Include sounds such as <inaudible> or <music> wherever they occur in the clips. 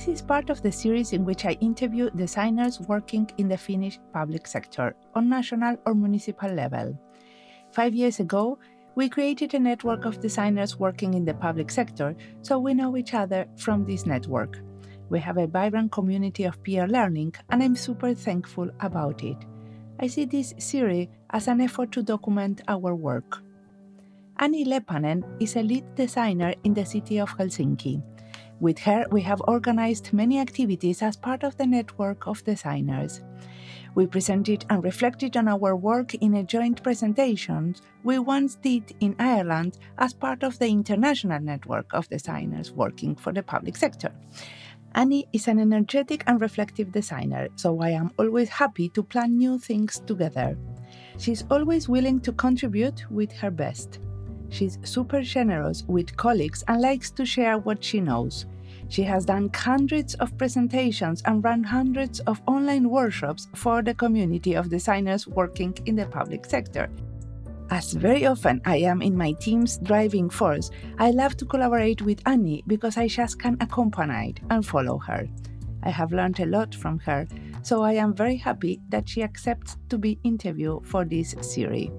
This is part of the series in which I interview designers working in the Finnish public sector on national or municipal level. Five years ago, we created a network of designers working in the public sector, so we know each other from this network. We have a vibrant community of peer learning, and I'm super thankful about it. I see this series as an effort to document our work. Anni Leppänen is a lead designer in the city of Helsinki. With her, we have organized many activities as part of the network of designers. We presented and reflected on our work in a joint presentation we once did in Ireland as part of the international network of designers working for the public sector. Anni is an energetic and reflective designer, so I am always happy to plan new things together. She's always willing to contribute with her best. She's super generous with colleagues and likes to share what she knows. She has done hundreds of presentations and run hundreds of online workshops for the community of designers working in the public sector. As very often I am in my team's driving force, I love to collaborate with Anni because I just can accompany and follow her. I have learned a lot from her, so I am very happy that she accepts to be interviewed for this series.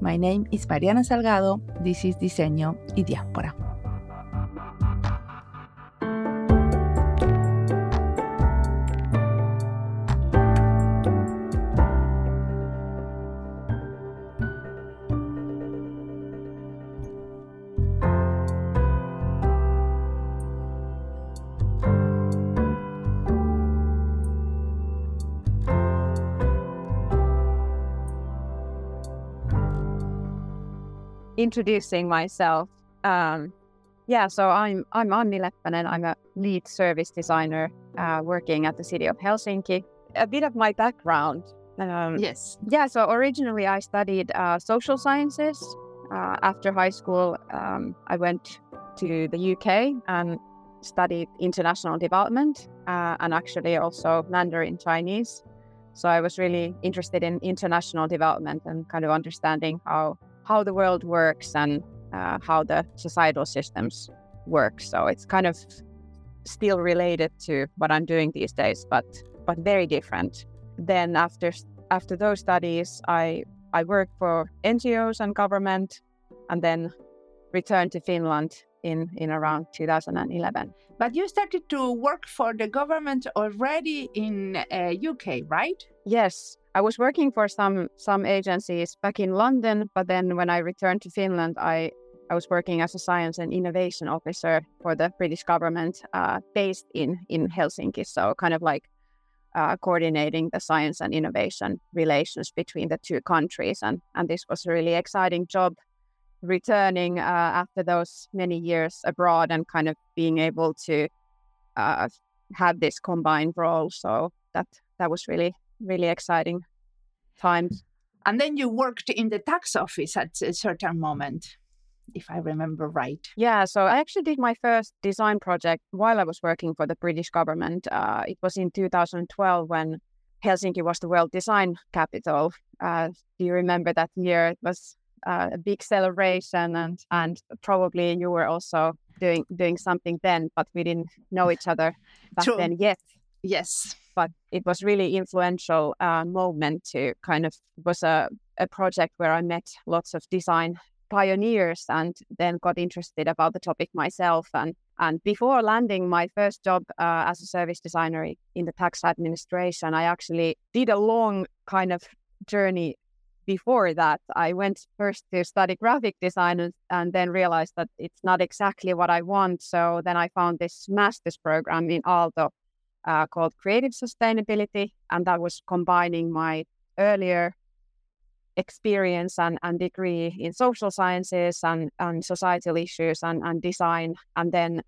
My name is Mariana Salgado, this is Diseño y Diáspora. Introducing myself. Um, yeah, so I'm I'm Anni Leppänen. I'm a lead service designer uh, working at the city of Helsinki. A bit of my background. Um, yes. Yeah, so originally I studied uh, social sciences. Uh, after high school, um, I went to the UK and studied international development uh, and actually also Mandarin Chinese. So I was really interested in international development and kind of understanding how how the world works and uh, how the societal systems work. So it's kind of still related to what I'm doing these days, but but very different. Then after after those studies, I I worked for NGOs and government, and then returned to Finland in in around 2011. But you started to work for the government already in uh, UK, right? Yes, I was working for some some agencies back in London, but then when I returned to Finland, I I was working as a science and innovation officer for the British government, uh, based in in Helsinki. So kind of like uh, coordinating the science and innovation relations between the two countries, and and this was a really exciting job. Returning uh, after those many years abroad and kind of being able to uh, have this combined role, so that that was really really exciting times. And then you worked in the tax office at a certain moment, if I remember right. Yeah, so I actually did my first design project while I was working for the British government. Uh, it was in 2012 when Helsinki was the world design capital. Uh, do you remember that year? It was uh, a big celebration, and and probably you were also doing doing something then, but we didn't know each other back True. then yet. Yes but it was really influential uh, moment to kind of was a, a project where I met lots of design pioneers and then got interested about the topic myself. And and before landing my first job uh, as a service designer in the tax administration i actually did a long kind of journey before that. I went first to study graphic design and, and then realized that it's not exactly what i want. So then i found this master's program in aalto uh, called Creative Sustainability. And that was combining my earlier experience and, and degree in social sciences and, and societal issues and, and design. And then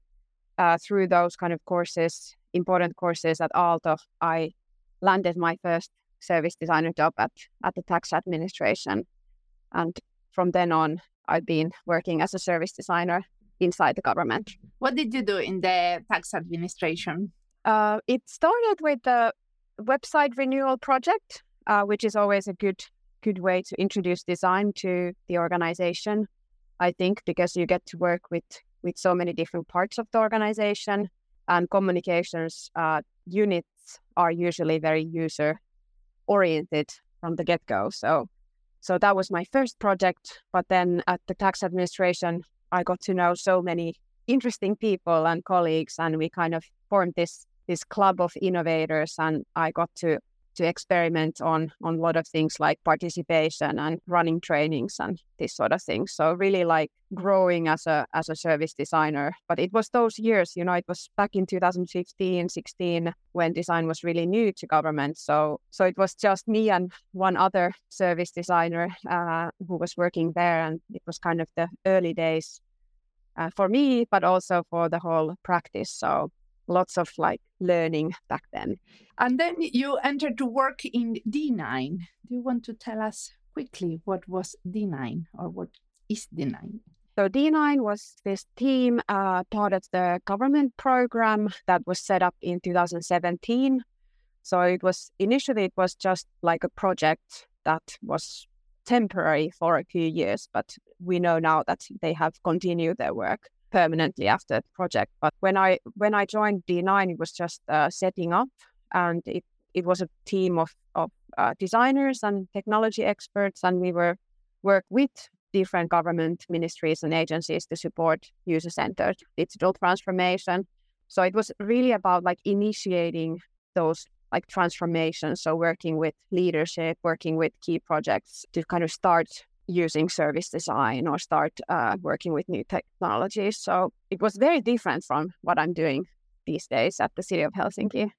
uh, through those kind of courses, important courses at Aalto, I landed my first service designer job at, at the tax administration. And from then on, I've been working as a service designer inside the government. What did you do in the tax administration? Uh, it started with the website renewal project, uh, which is always a good good way to introduce design to the organization. I think because you get to work with with so many different parts of the organization. and communications uh, units are usually very user oriented from the get go. So, so that was my first project. But then at the tax administration, I got to know so many interesting people and colleagues, and we kind of formed this this club of innovators. And I got to to experiment on on a lot of things like participation and running trainings and this sort of thing. So really like growing as a as a service designer. But it was those years, you know, it was back in 2015, 16 when design was really new to government. So so it was just me and one other service designer uh, who was working there, and it was kind of the early days uh, for me, but also for the whole practice. So lots of like learning back then. And then you entered to work in D9. Do you want to tell us quickly what was D9 or what is D9? So D9 was this team uh, part of the government program that was set up in 2017. So it was initially it was just like a project that was temporary for a few years, but we know now that they have continued their work permanently after the project. But when I when I joined D9, it was just uh, setting up, and it it was a team of of uh, designers and technology experts, and we were work with different government ministries and agencies to support user centered digital transformation. So it was really about like initiating those like transformations. So working with leadership, working with key projects to kind of start using service design or start uh, working with new technologies. So it was very different from what I'm doing these days at the city of Helsinki.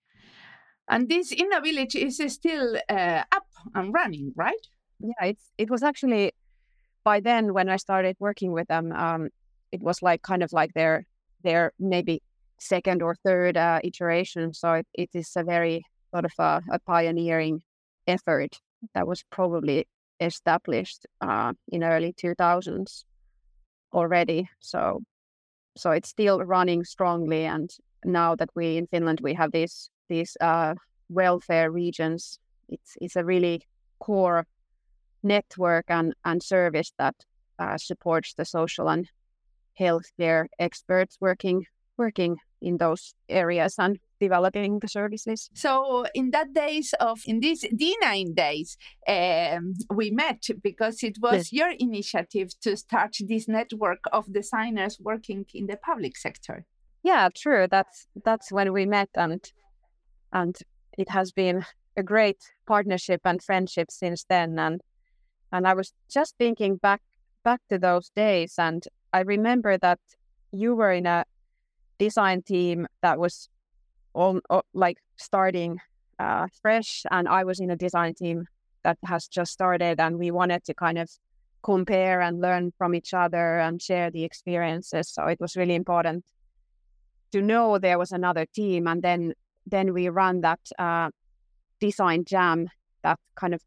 And this Innovillage is still uh, up and running, right? Yeah, it's it was actually by then when I started working with them, um, it was like kind of like their their maybe second or third uh, iteration. So it, it is a very sort of a, a pioneering effort that was probably established uh, in early 2000s already. So so it's still running strongly. And now that we in Finland we have these these uh, welfare regions, it's it's a really core network and and service that uh, supports the social and healthcare experts working working in those areas and developing the services. So in that days of in these D9 days, um, we met because it was yes. your initiative to start this network of designers working in the public sector. Yeah, true. That's that's when we met, and and it has been a great partnership and friendship since then. And and I was just thinking back back to those days, and I remember that you were in a design team that was all, all like starting uh, fresh, and I was in a design team that has just started, and we wanted to kind of compare and learn from each other and share the experiences. So it was really important to know there was another team, and then then we ran that uh, design jam that kind of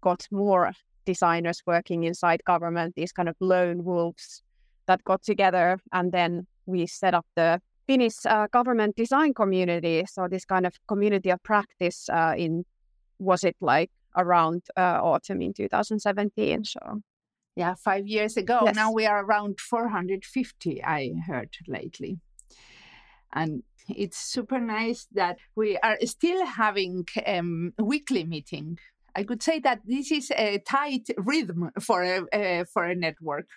got more designers working inside government, these kind of lone wolves that got together, and then we set up the Finnish uh, government design community. So this kind of community of practice uh, in was it like around uh, autumn in 2017. So yeah, five years ago. Yes. Now we are around 450. I heard lately, and it's super nice that we are still having um, weekly meeting. I could say that this is a tight rhythm for a uh, for a network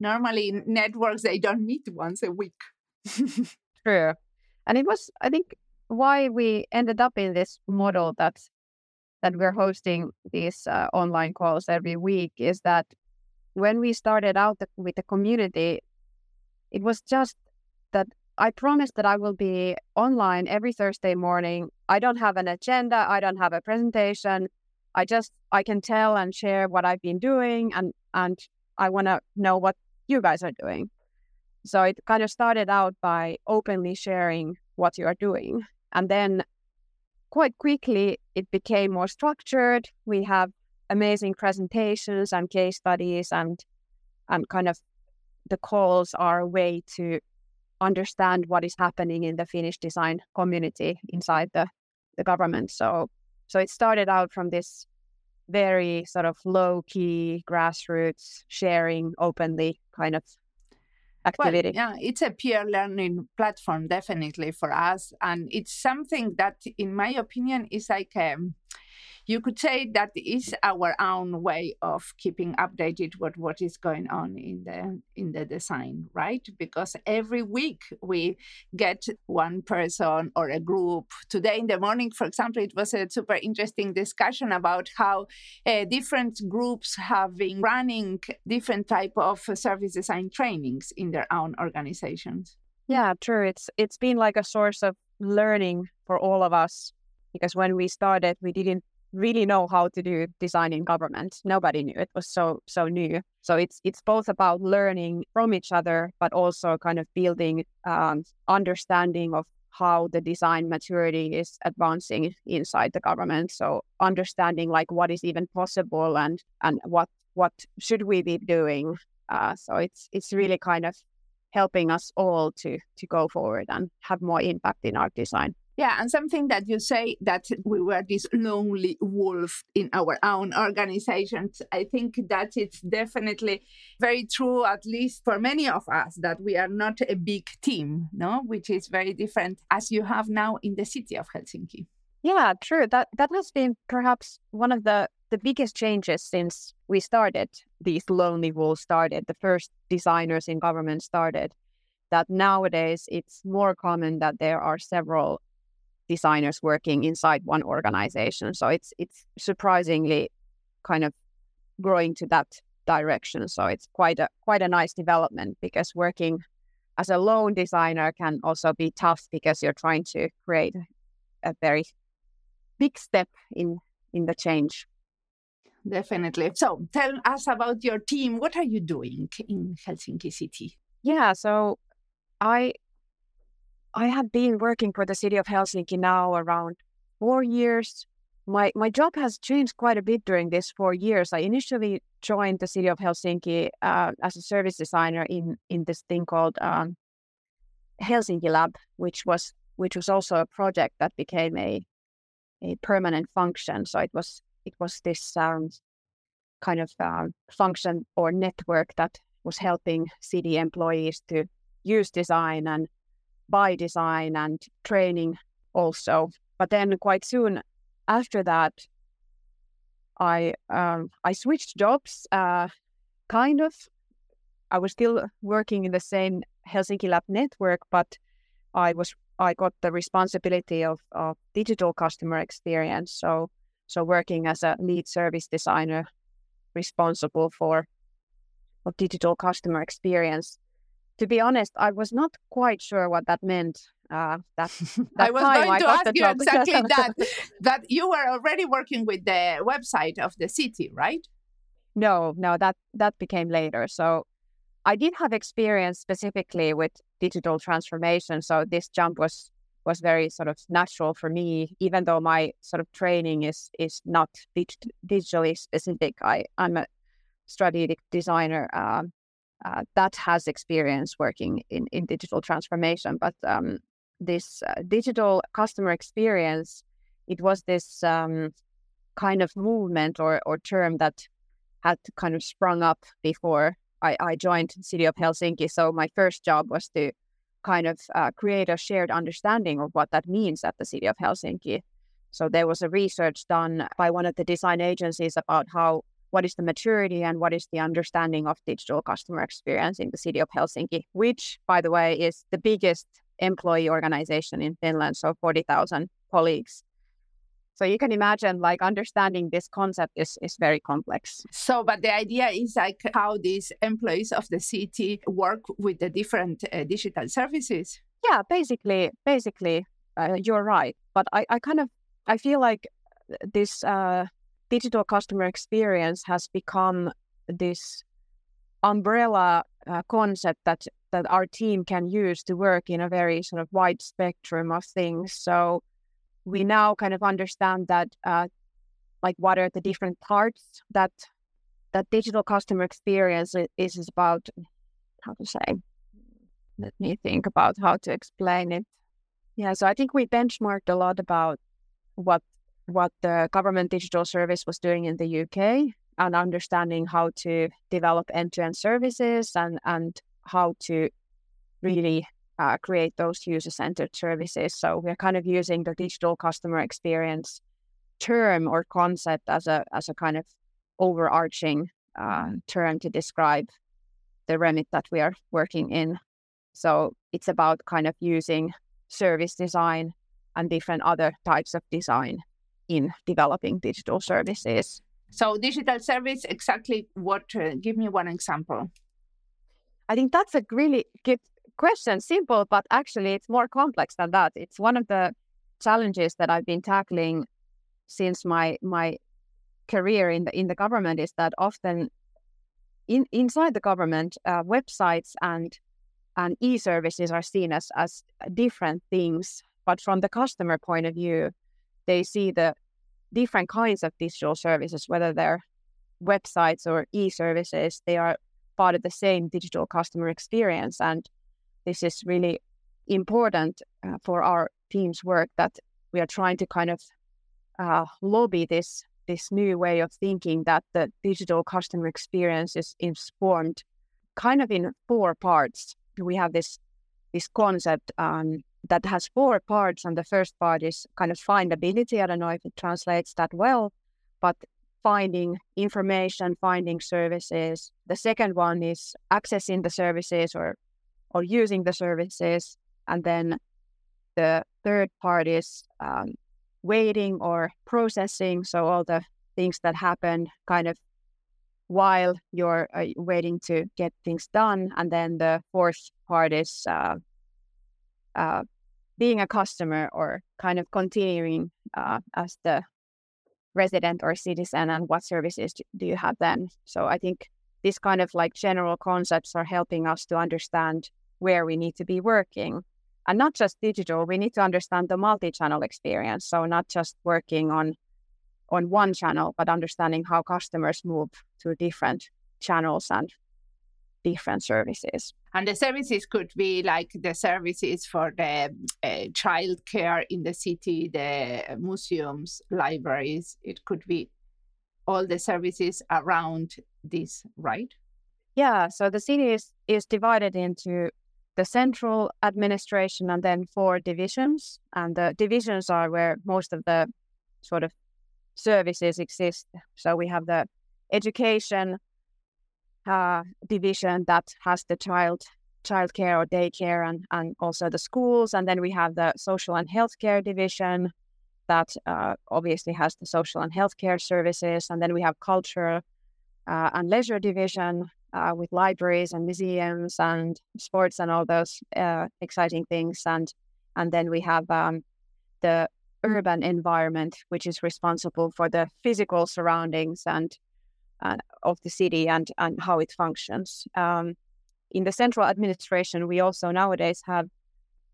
normally networks they don't meet once a week. <laughs> True and it was i think why we ended up in this model that that we're hosting these uh, online calls every week is that when we started out with the community it was just that i promised that i will be online every thursday morning. I don't have an agenda i don't have a presentation. I just i can tell and share what i've been doing and and i want to know what you guys are doing. So it kind of started out by openly sharing what you are doing. And then quite quickly, it became more structured. We have amazing presentations and case studies and and kind of the calls are a way to understand what is happening in the Finnish design community inside the, the government. So so it started out from this very sort of low key grassroots sharing openly kind of activity. Well, yeah, it's a peer learning platform, definitely for us. And it's something that, in my opinion, is like um, you could say that is our own way of keeping updated what what is going on in the in the design right? Because every week we get one person or a group. Today in the morning for example it was a super interesting discussion about how uh, different groups have been running different type of service design trainings in their own organizations. Yeah true. It's it's been like a source of learning for all of us because when we started we didn't really know how to do design in government. Nobody knew. It was so so new. So it's it's both about learning from each other, but also kind of building um, understanding of how the design maturity is advancing inside the government. So understanding like what is even possible and and what what should we be doing. Uh, so it's it's really kind of helping us all to to go forward and have more impact in our design. Yeah, and something that you say that we were this lonely wolf in our own organizations, I think that it's definitely very true, at least for many of us, that we are not a big team, no, which is very different as you have now in the city of Helsinki. Yeah, true. That that has been perhaps one of the the biggest changes since we started. These lonely wolves started. The first designers in government started. That nowadays it's more common that there are several designers working inside one organization. So it's it's surprisingly kind of growing to that direction. So it's quite a quite a nice development because working as a lone designer can also be tough because you're trying to create a very big step in in the change. Definitely. So tell us about your team. What are you doing in Helsinki City? Yeah, so I I have been working for the city of Helsinki now around four years. My my job has changed quite a bit during these four years. I initially joined the city of Helsinki uh, as a service designer in in this thing called um, Helsinki Lab, which was which was also a project that became a a permanent function. So it was it was this um, kind of um, function or network that was helping city employees to use design and by design and training also. But then quite soon after that, I um, I switched jobs. Uh, kind of, I was still working in the same Helsinki Lab network, but I was I got the responsibility of, of digital customer experience. So so working as a lead service designer, responsible for of digital customer experience to be honest, I was not quite sure what that meant. Uh, that, <laughs> that I was going to ask you exactly that. <laughs> That you were already working with the website of the city, right? No, no, that that became later. So I did have experience specifically with digital transformation. So this jump was was very sort of natural for me, even though my sort of training is is not dig- digitally specific. I I'm a strategic designer. Um, uh, that has experience working in, in digital transformation. But um, this uh, digital customer experience, it was this um, kind of movement or, or term that had kind of sprung up before I, I joined City of Helsinki. So my first job was to kind of uh, create a shared understanding of what that means at the City of Helsinki. So there was a research done by one of the design agencies about how what is the maturity and what is the understanding of digital customer experience in the city of Helsinki, which, by the way, is the biggest employee organization in Finland, so 40,000 colleagues. So you can imagine like understanding this concept is, is very complex. So, but the idea is like how these employees of the city work with the different uh, digital services. Yeah, basically, basically, uh, you're right. But I, I kind of, I feel like this uh, digital customer experience has become this umbrella uh, concept that that our team can use to work in a very sort of wide spectrum of things. So we now kind of understand that uh, like what are the different parts that that digital customer experience is, is about. How to say? Let me think about how to explain it. Yeah so i think we benchmarked a lot about what what the government digital service was doing in the UK and understanding how to develop end-to-end services and and how to really uh, create those user centered services. So we're kind of using the digital customer experience term or concept as a as a kind of overarching uh, term to describe the remit that we are working in. So it's about kind of using service design and different other types of design in developing digital services. So digital service, exactly what? Uh, give me one example. I think that's a really good question. Simple, but actually it's more complex than that. It's one of the challenges that I've been tackling since my my career in the in the government is that often in inside the government uh, websites and and e-services are seen as as different things but from the customer point of view they see the different kinds of digital services whether they're websites or e-services they are part of the same digital customer experience and this is really important uh, for our team's work that we are trying to kind of uh, lobby this this new way of thinking that the digital customer experience is, is formed kind of in four parts. We have this this concept um, that has four parts, and the first part is kind of findability. I don't know if it translates that well, but finding information, finding services. The second one is accessing the services or or using the services, and then the third part is um, waiting or processing. So all the things that happen kind of while you're uh, waiting to get things done. And then the fourth part is uh, uh, being a customer or kind of continuing uh, as the resident or citizen and what services do you have then. So I think these kind of like general concepts are helping us to understand where we need to be working and not just digital we need to understand the multi-channel experience so not just working on on one channel but understanding how customers move to different channels and different services and the services could be like the services for the uh, child care in the city the museums libraries it could be all the services around this right yeah so the city is, is divided into the central administration and then four divisions. And the divisions are where most of the sort of services exist. So we have the education uh, division that has the child childcare or daycare and, and also the schools. And then we have the social and healthcare division that uh, obviously has the social and healthcare services. And then we have culture uh, and leisure division uh, with libraries and museums and sports and all those uh, exciting things. And and then we have um, the urban environment, which is responsible for the physical surroundings and uh, of the city and and how it functions. Um, in the central administration, we also nowadays have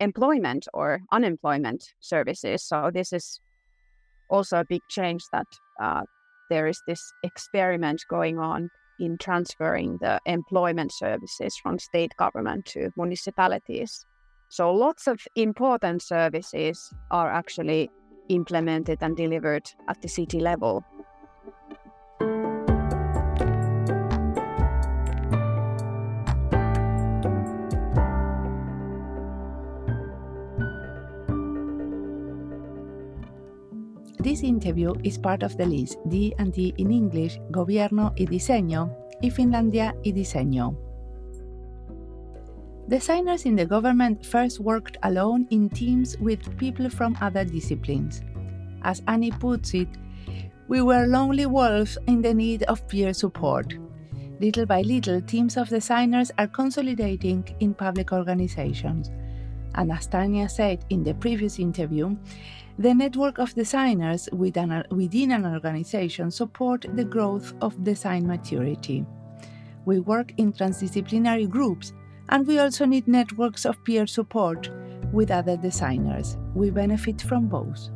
employment or unemployment services. So this is also a big change that uh, there is this experiment going on in transferring the employment services from state government to municipalities. So lots of important services are actually implemented and delivered at the city level. This interview is part of the list D&D in English, Gobierno y Diseño, y Finlandia y Diseño. Designers in the government first worked alone in teams with people from other disciplines. As Anni puts it, we were lonely wolves in the need of peer support. Little by little, teams of designers are consolidating in public organizations. And as Tanya said in the previous interview, the network of designers within an organization support the growth of design maturity. We work in transdisciplinary groups and we also need networks of peer support with other designers. We benefit from both.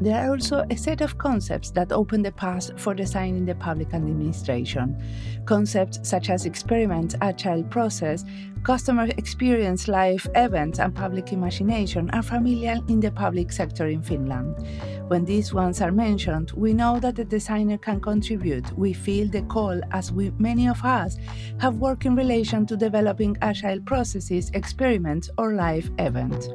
There are also a set of concepts that open the path for design in the public administration. Concepts such as experiments, agile process, customer experience, live events, and public imagination are familiar in the public sector in Finland. When these ones are mentioned, we know that the designer can contribute. We feel the call as we, many of us have worked in relation to developing agile processes, experiments, or live events.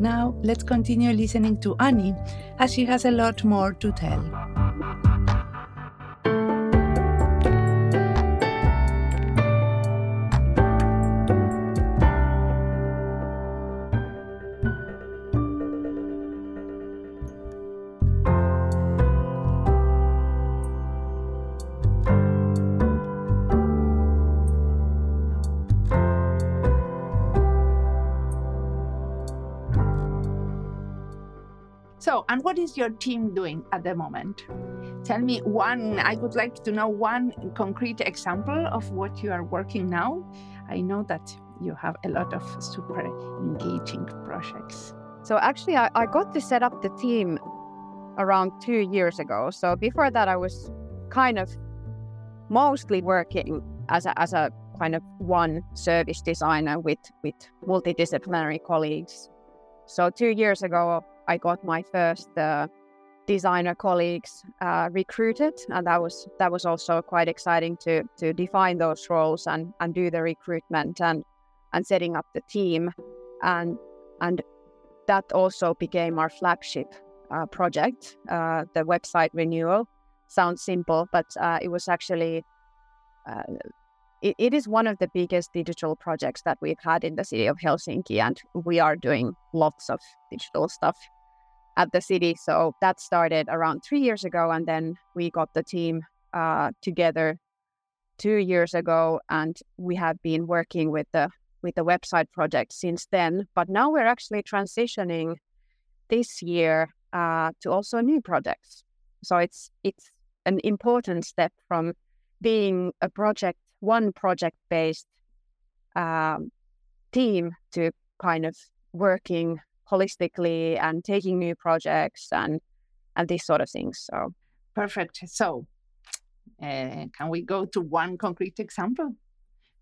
Now, let's continue listening to Anni as she has a lot more to tell. And what is your team doing at the moment? Tell me one, I would like to know one concrete example of what you are working now. I know that you have a lot of super engaging projects. So, actually, I, I got to set up the team around two years ago. So, before that, I was kind of mostly working as a, as a kind of one service designer with, with multidisciplinary colleagues. So, two years ago, I got my first uh, designer colleagues uh, recruited, and that was that was also quite exciting to to define those roles and and do the recruitment and and setting up the team, and and that also became our flagship uh, project, uh, the website renewal. Sounds simple, but uh, it was actually uh, it, it is one of the biggest digital projects that we've had in the city of Helsinki, and we are doing lots of digital stuff at the city. So that started around three years ago, and then we got the team uh, together two years ago, and we have been working with the with the website project since then. But now we're actually transitioning this year uh, to also new projects. So it's it's an important step from being a project one project based um, team to kind of working holistically and taking new projects and and these sort of things. So perfect. So uh, can we go to one concrete example?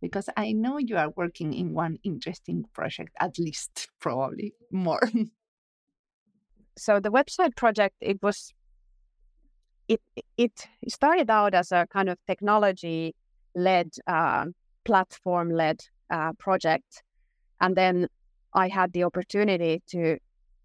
Because I know you are working in one interesting project, at least <laughs> probably more. so the website project, it was it it started out as a kind of technology led uh, platform led uh, project and then I had the opportunity to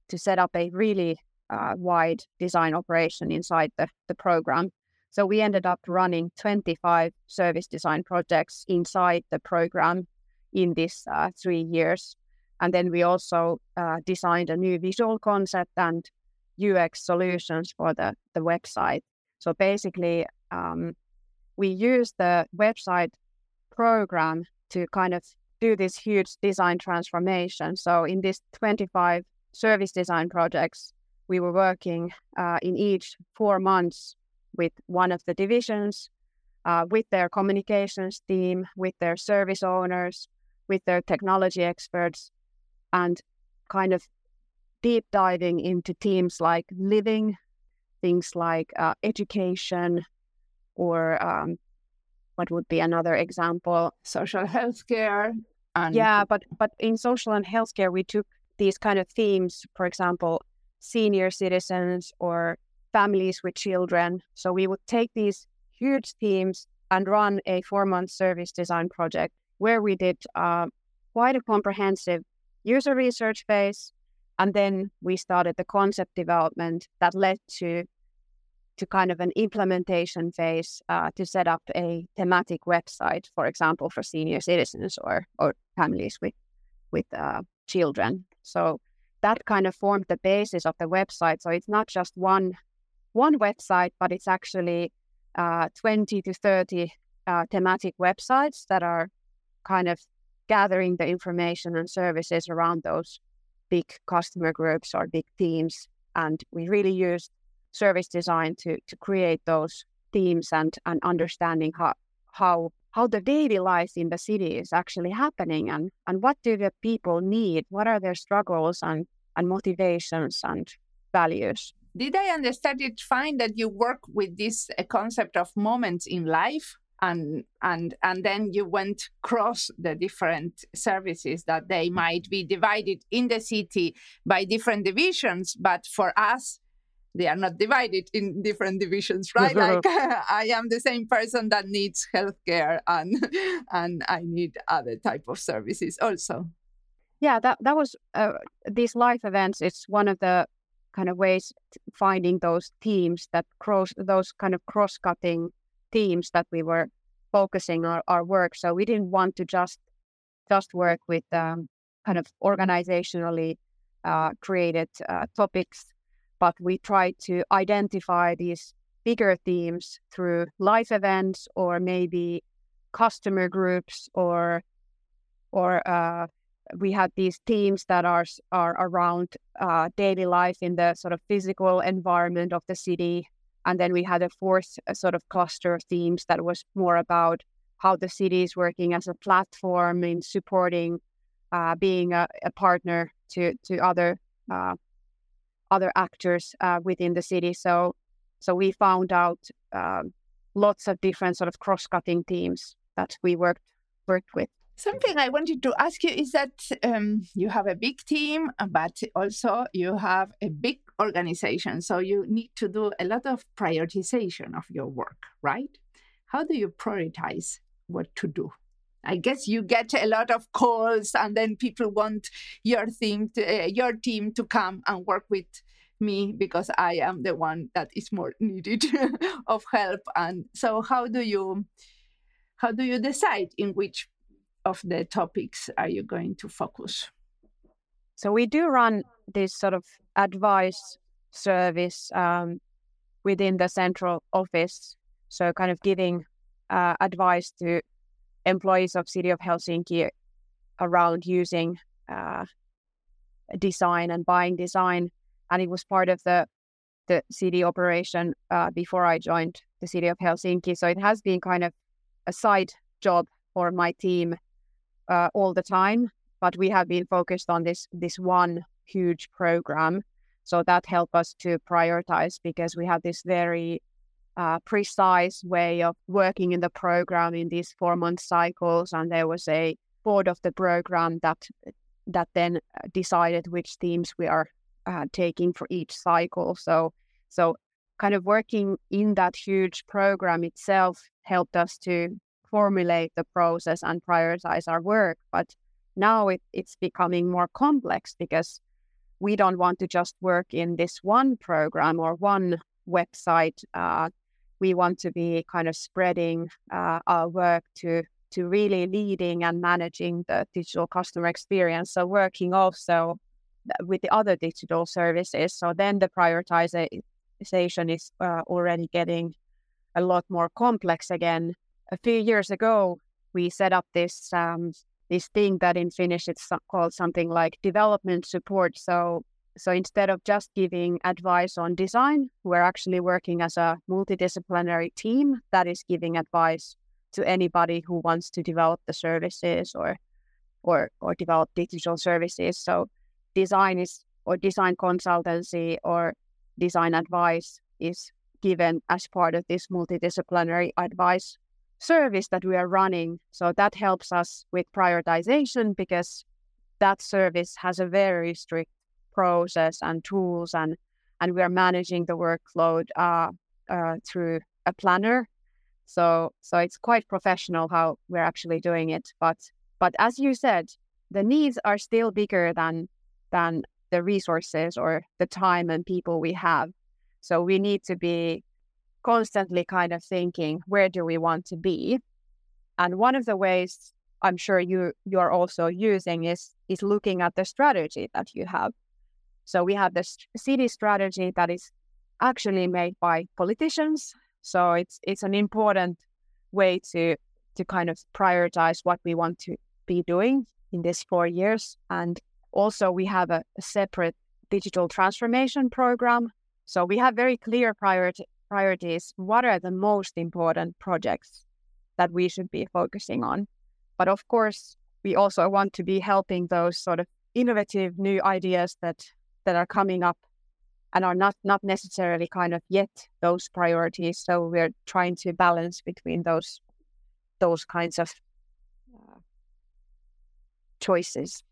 to set up a really uh, wide design operation inside the, the program. So we ended up running 25 service design projects inside the program in these uh, three years. And then we also uh, designed a new visual concept and UX solutions for the, the website. So basically, um, we use the website program to kind of do this huge design transformation. So in these 25 service design projects, we were working uh, in each four months with one of the divisions, uh, with their communications team, with their service owners, with their technology experts, and kind of deep diving into teams like living, things like uh, education, or um, what would be another example? Social <laughs> healthcare, and yeah, but but in social and healthcare, we took these kind of themes, for example, senior citizens or families with children. So we would take these huge themes and run a four-month service design project where we did uh, quite a comprehensive user research phase, and then we started the concept development that led to to kind of an implementation phase uh, to set up a thematic website, for example, for senior citizens or or families with with uh, children. So that kind of formed the basis of the website. So it's not just one one website, but it's actually uh, 20 to 30 uh, thematic websites that are kind of gathering the information and services around those big customer groups or big teams. And we really used service design to to create those themes and and understanding how how how the daily life in the city is actually happening and and what do the people need what are their struggles and and motivations and values did I understand it fine that you work with this uh, concept of moments in life? And, and and then you went cross the different services that they might be divided in the city by different divisions but for us they are not divided in different divisions <laughs> right? Like <laughs> <laughs> i am the same person that needs healthcare and and i need other type of services also. Yeah that that was uh, these life events it's one of the kind of ways finding those teams that cross those kind of cross-cutting teams that we were focusing our, our work. So we didn't want to just just work with um, kind of organizationally uh, created uh, topics but we tried to identify these bigger themes through live events or maybe customer groups or or uh, we had these themes that are are around uh, daily life in the sort of physical environment of the city, and then we had a fourth uh, sort of cluster of themes that was more about how the city is working as a platform in supporting, uh, being a, a, partner to to other uh, other actors uh, within the city. So so we found out um, lots of different sort of cross cutting teams that we worked worked with. Something I wanted to ask you is that um, you have a big team, uh, but also you have a big organization. So you need to do a lot of prioritization of your work, right? How do you prioritize what to do? I guess you get a lot of calls, and then people want your team to, uh, your team to come and work with me because I am the one that is more needed <laughs> of help. And so, how do you how do you decide in which of the topics are you going to focus? So we do run this sort of advice service um, within the central office. So kind of giving uh, advice to employees of City of Helsinki around using uh, design and buying design, and it was part of the the city operation uh, before I joined the City of Helsinki. So it has been kind of a side job for my team uh, all the time, but we have been focused on this this one huge program. So that helped us to prioritize because we have this very uh, precise way of working in the program in these four month cycles, and there was a board of the program that that then uh, decided which themes we are uh, taking for each cycle. So so kind of working in that huge program itself helped us to formulate the process and prioritize our work. But now it, it's becoming more complex because we don't want to just work in this one program or one website. Uh, we want to be kind of spreading uh, our work to to really leading and managing the digital customer experience. So working also with the other digital services. So then the prioritization is uh, already getting a lot more complex again a few years ago, we set up this um, this thing that in Finnish it's called something like development support. So so instead of just giving advice on design, we're actually working as a multidisciplinary team that is giving advice to anybody who wants to develop the services or or or develop digital services. So design is or design consultancy or design advice is given as part of this multidisciplinary advice service that we are running. So that helps us with prioritization because that service has a very strict process and tools and and we are managing the workload uh, uh, through a planner. So so it's quite professional how we're actually doing it. But but as you said, the needs are still bigger than than the resources or the time and people we have. So we need to be constantly kind of thinking where do we want to be and one of the ways i'm sure you you are also using is is looking at the strategy that you have so we have this city strategy that is actually made by politicians. So it's it's an important way to to kind of prioritize what we want to be doing in these four years. And also we have a, a separate digital transformation program. So we have very clear priority priorities, what are the most important projects that we should be focusing on? But of course, we also want to be helping those sort of innovative new ideas that that are coming up and are not not necessarily kind of yet those priorities. So we're trying to balance between those those kinds of uh, choices.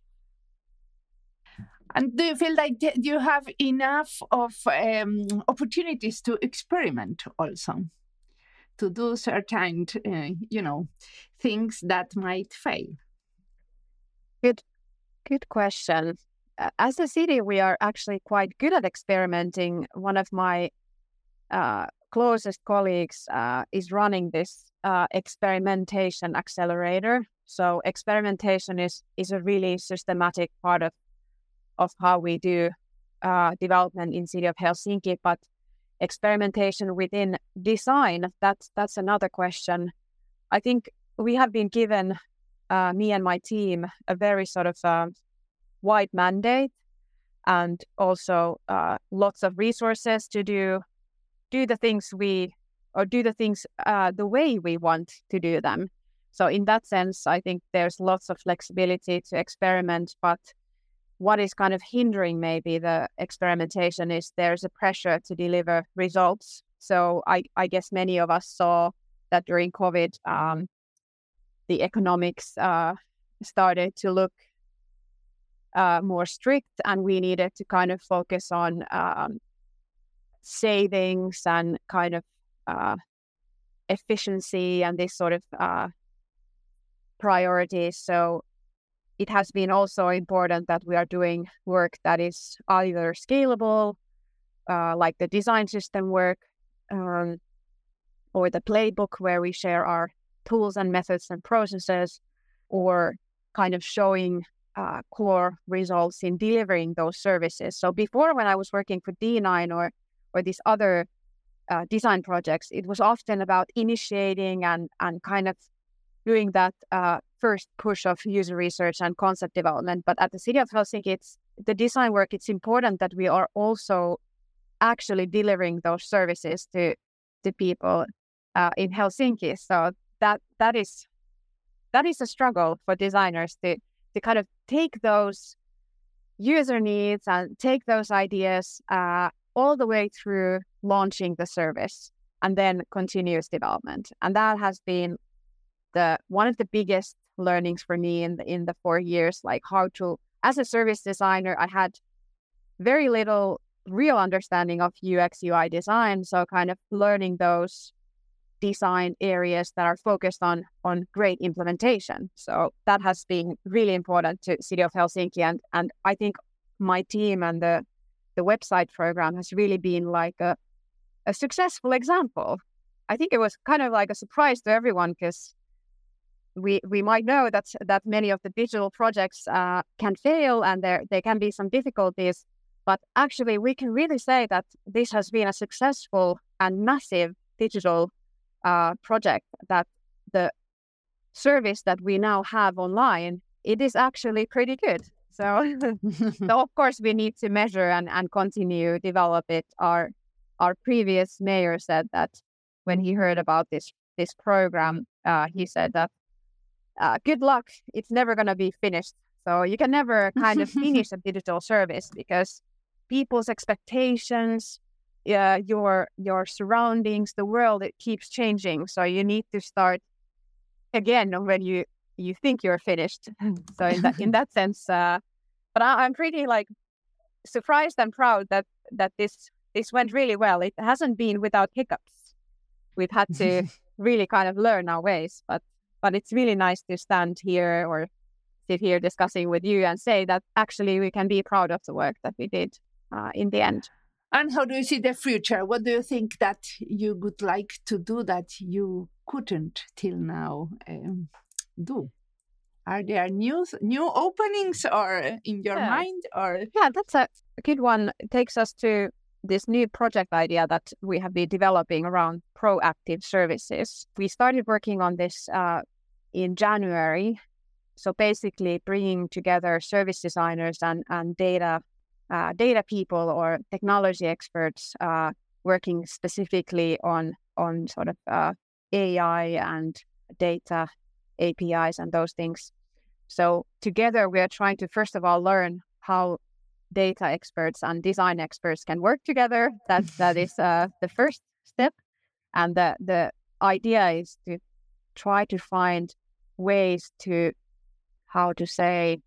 And do you feel like you have enough of um, opportunities to experiment also, to do certain, uh, you know, things that might fail? Good, good question as a city, we are actually quite good at experimenting. One of my uh, closest colleagues uh, is running this uh, experimentation accelerator. So experimentation is is a really systematic part of of how we do uh, development in city of Helsinki. But experimentation within design that's that's another question. I think we have been given uh, me and my team a very sort of um, wide mandate and also uh, lots of resources to do do the things we or do the things uh, the way we want to do them. So in that sense, I think there's lots of flexibility to experiment. But what is kind of hindering maybe the experimentation is there's a pressure to deliver results. So I, I guess many of us saw that during COVID, um, the economics uh, started to look uh, more strict, and we needed to kind of focus on um, savings and kind of uh, efficiency and this sort of uh, priorities. So it has been also important that we are doing work that is either scalable, uh, like the design system work, um, or the playbook where we share our tools and methods and processes, or kind of showing uh, core results in delivering those services. So before, when I was working for D9 or or these other uh, design projects, it was often about initiating and and kind of doing that uh, first push of user research and concept development. But at the city of Helsinki, it's the design work. It's important that we are also actually delivering those services to to people uh, in Helsinki. So that that is that is a struggle for designers to to kind of take those user needs and take those ideas uh, all the way through launching the service and then continuous development. And that has been the one of the biggest learnings for me in the in the four years, like how to as a service designer, I had very little real understanding of UX UI design. So kind of learning those design areas that are focused on on great implementation. So that has been really important to City of Helsinki, and and I think my team and the the website program has really been like a a successful example. I think it was kind of like a surprise to everyone because we we might know that that many of the digital projects uh, can fail and there there can be some difficulties, but actually we can really say that this has been a successful and massive digital uh, project that the service that we now have online it is actually pretty good. So <laughs> <laughs> so of course we need to measure and, and continue develop it. Our our previous mayor said that when he heard about this this program uh, he said that uh, good luck. It's never going to be finished. So you can never kind of <laughs> finish a digital service because people's expectations uh, your your surroundings, the world, it keeps changing. So you need to start again when you you think you're finished. <laughs> so in that in <laughs> that sense, uh, but I, I'm pretty like surprised and proud that that this this went really well. It hasn't been without hiccups. We've had to <laughs> really kind of learn our ways, but but it's really nice to stand here or sit here discussing with you and say that actually we can be proud of the work that we did uh, in the end. And how do you see the future? What do you think that you would like to do that you couldn't till now um, do? Are there new new openings or in your yeah. mind or Yeah, that's a good one. It takes us to this new project idea that we have been developing around proactive services. We started working on this uh, in January. So basically, bringing together service designers and, and data uh, data people or technology experts uh, working specifically on on sort of uh, AI and data APIs and those things. So together we are trying to first of all learn how data experts and design experts can work together. That that <laughs> is uh, the first step, and the the idea is to try to find ways to how to say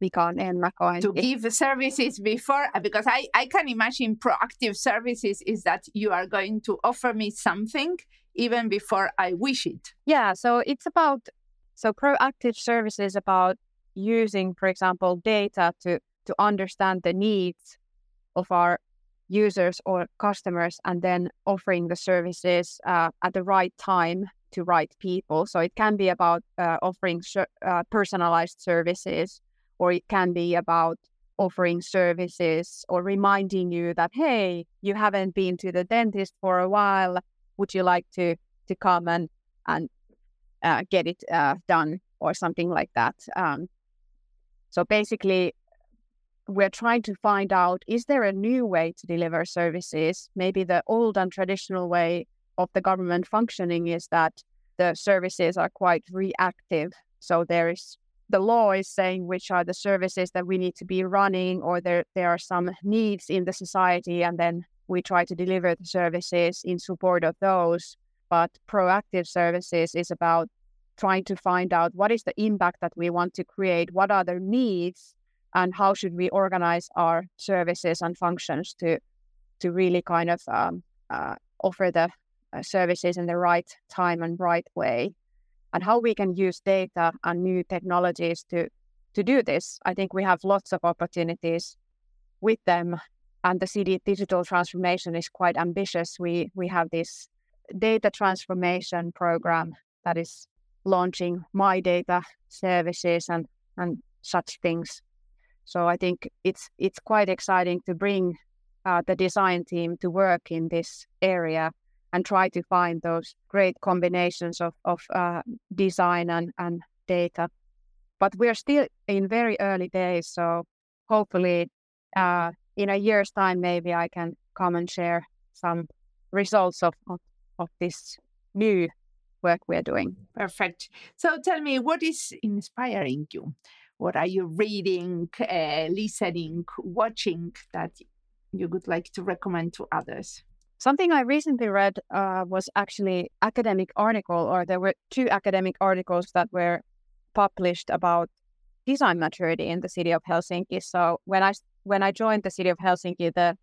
mikä ennakointi. To give services before, uh, because I, I can imagine proactive services is that you are going to offer me something even before I wish it. Yeah, so it's about so proactive services about using, for example, data to to understand the needs of our users or customers and then offering the services uh, at the right time to right people. So it can be about uh, offering uh, personalized services, or it can be about offering services or reminding you that hey, you haven't been to the dentist for a while. Would you like to to come and and uh, get it uh, done or something like that? Um, so basically, we're trying to find out is there a new way to deliver services? Maybe the old and traditional way of the government functioning is that the services are quite reactive. So there is the law is saying which are the services that we need to be running, or there there are some needs in the society, and then we try to deliver the services in support of those. But proactive services is about trying to find out what is the impact that we want to create, what are the needs, and how should we organize our services and functions to to really kind of um, uh, offer the uh, services in the right time and right way and how we can use data and new technologies to to do this. I think we have lots of opportunities with them and the city digital transformation is quite ambitious. We we have this data transformation program that is launching my data services and and such things. So I think it's it's quite exciting to bring uh, the design team to work in this area and try to find those great combinations of of uh, design and and data. But we're still in very early days, so hopefully uh, in a year's time maybe I can come and share some results of, of, of this new work we're doing. Perfect. So tell me, what is inspiring you? What are you reading, uh, listening, watching that you would like to recommend to others? Something I recently read uh, was actually academic article, or there were two academic articles that were published about design maturity in the city of Helsinki. So when I when I joined the city of Helsinki, the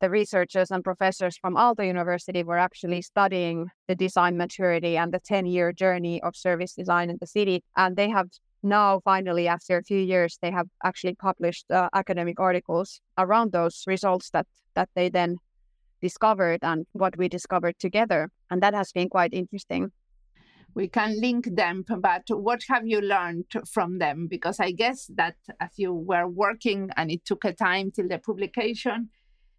the researchers and professors from Aalto University were actually studying the design maturity and the 10 year journey of service design in the city. And they have now finally after a few years they have actually published uh, academic articles around those results that that they then discovered and what we discovered together and that has been quite interesting. We can link them but what have you learned from them? Because i guess that as you were working and it took a time till the publication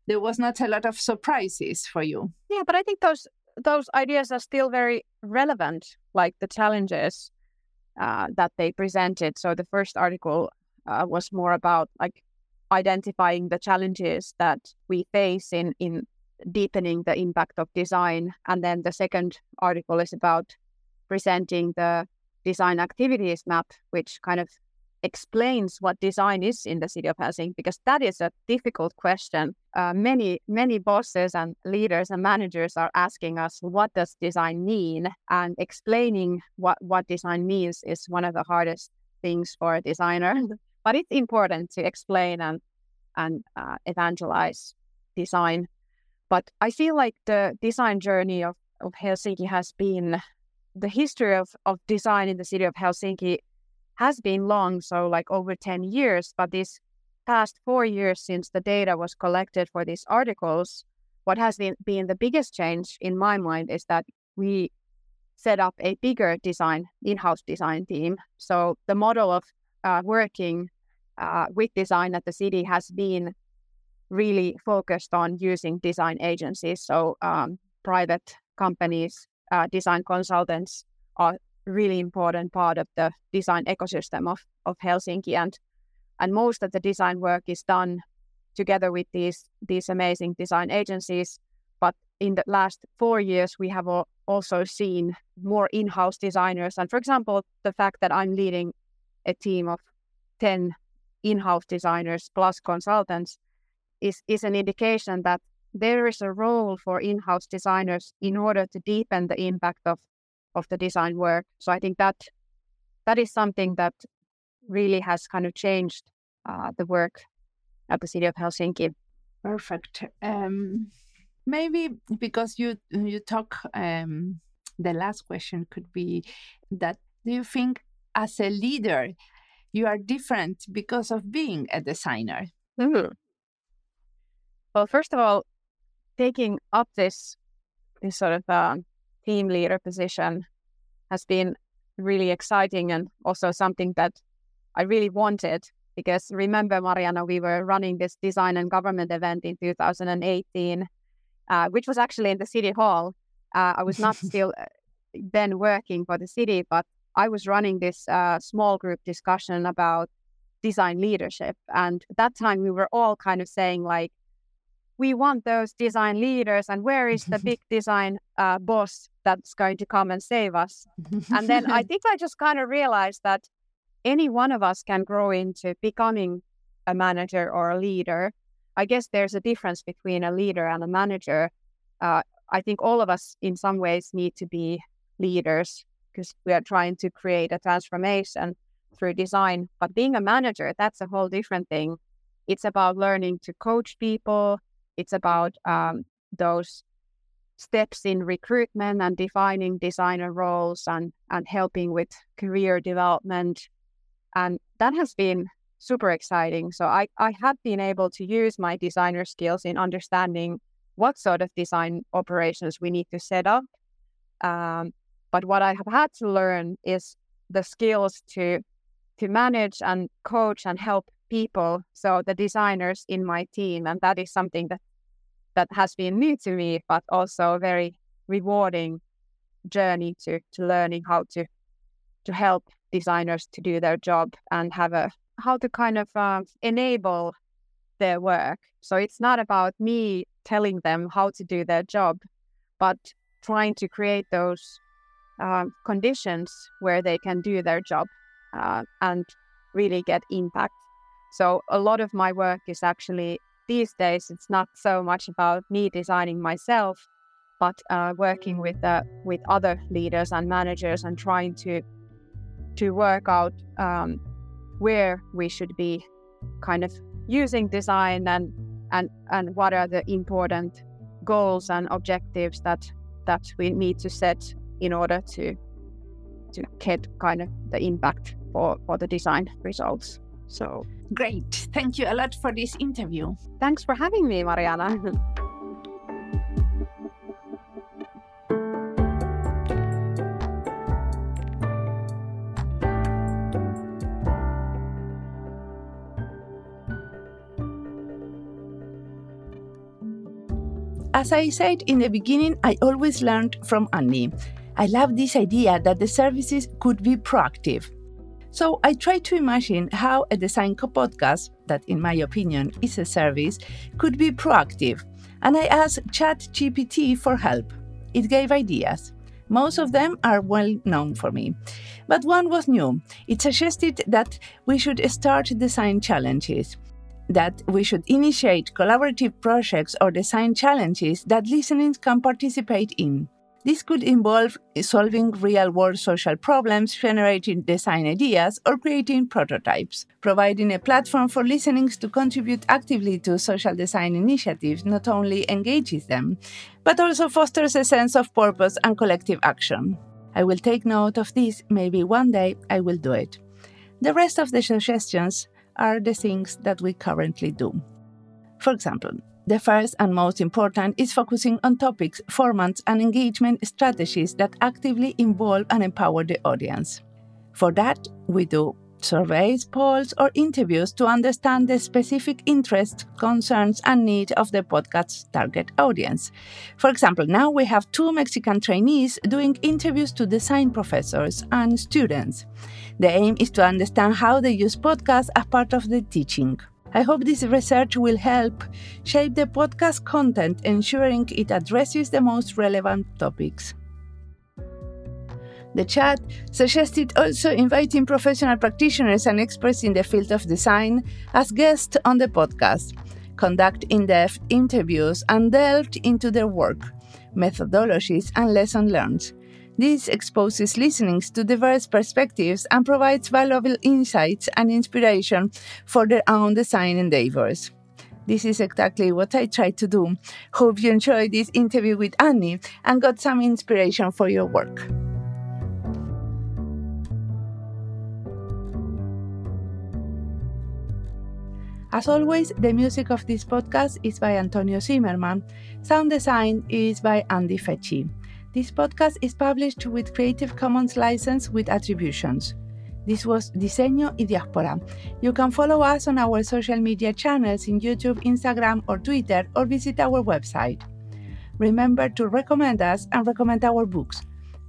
there was not a lot of surprises for you. Yeah but i think those those ideas are still very relevant like the challenges uh, that they presented. So the first article uh, was more about like identifying the challenges that we face in in deepening the impact of design, and then the second article is about presenting the design activities map, which kind of explains what design is in the city of Helsinki, because that is a difficult question. Uh, many many bosses and leaders and managers are asking us, what does design mean? And explaining what what design means is one of the hardest things for a designer. <laughs> but it's important to explain and and uh, evangelize design. But I feel like the design journey of, of Helsinki has been the history of, of design in the city of Helsinki has been long, so like over 10 years. But these past four years since the data was collected for these articles, what has been, been the biggest change in my mind is that we set up a bigger design, in house design team. So the model of uh, working uh, with design at the city has been really focused on using design agencies. So um, private companies, uh, design consultants are really important part of the design ecosystem of, of Helsinki. And and most of the design work is done together with these these amazing design agencies. But in the last four years we have also seen more in-house designers. And for example the fact that i'm leading a team of 10 in-house designers plus consultants is, is an indication that there is a role for in-house designers in order to deepen the impact of, of the design work. So I think that that is something that really has kind of changed uh, the work at the city of Helsinki. Perfect. Um, maybe because you you talk, um, the last question could be that do you think as a leader you are different because of being a designer? Mm-hmm. Well, first of all, taking up this this sort of uh, team leader position has been really exciting and also something that I really wanted because remember Mariana we were running this design and government event in 2018 uh, which was actually in the city hall. Uh, I was not <laughs> still uh, then working for the city but I was running this uh, small group discussion about design leadership. And at that time we were all kind of saying like we want those design leaders and where is the big <laughs> design uh, boss that's going to come and save us? And then i <laughs> think i just kind of realized that any one of us can grow into becoming a manager or a leader. I guess there's a difference between a leader and a manager. Uh, i think all of us in some ways need to be leaders because we are trying to create a transformation through design. But being a manager that's a whole different thing. It's about learning to coach people it's about um, those steps in recruitment and defining designer roles and, and helping with career development. And that has been super exciting. So I, I have been able to use my designer skills in understanding what sort of design operations we need to set up. Um, but what I have had to learn is the skills to to manage and coach and help people so the designers in my team and that is something that that has been new to me, but also a very rewarding journey to to learning how to to help designers to do their job and have a how to kind of uh, enable their work. So it's not about me telling them how to do their job, but trying to create those uh, conditions where they can do their job uh, and really get impact. So a lot of my work is actually these days it's not so much about me designing myself but uh, working with uh, with other leaders and managers and trying to to work out um, where we should be kind of using design and and and what are the important goals and objectives that that we need to set in order to to get kind of the impact for for the design results so great. Thank you a lot for this interview. Thanks for having me, Mariana. <laughs> As I said in the beginning, I always learned from Anni. I love this idea that the services could be proactive. So I tried to imagine how a design podcast, that in my opinion is a service, could be proactive. And I asked ChatGPT for help. It gave ideas. Most of them are well known for me. But one was new. It suggested that we should start design challenges, that we should initiate collaborative projects or design challenges that listeners can participate in. This could involve solving real world social problems, generating design ideas, or creating prototypes. Providing a platform for listenings to contribute actively to social design initiatives not only engages them, but also fosters a sense of purpose and collective action. I will take note of this, maybe one day I will do it. The rest of the suggestions are the things that we currently do. For example, the first and most important is focusing on topics, formats, and engagement strategies that actively involve and empower the audience. For that, we do surveys, polls, or interviews to understand the specific interests, concerns, and needs of the podcast's target audience. For example, now we have two Mexican trainees doing interviews to design professors and students. The aim is to understand how they use podcasts as part of the teaching. I hope this research will help shape the podcast content, ensuring it addresses the most relevant topics. The chat suggested also inviting professional practitioners and experts in the field of design as guests on the podcast, conduct in depth interviews, and delved into their work, methodologies, and lessons learned. This exposes listenings to diverse perspectives and provides valuable insights and inspiration for their own design endeavors. This is exactly what I tried to do. Hope you enjoyed this interview with Anni and got some inspiration for your work. As always, the music of this podcast is by Antonio Zimmerman. Sound design is by Andy Fecci. This podcast is published with Creative Commons license with attributions. This was Diseño y Diáspora. You can follow us on our social media channels in YouTube, Instagram, or Twitter, or visit our website. Remember to recommend us and recommend our books.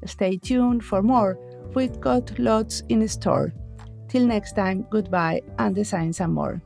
Stay tuned for more. We've got lots in store. Till next time, goodbye and design some more.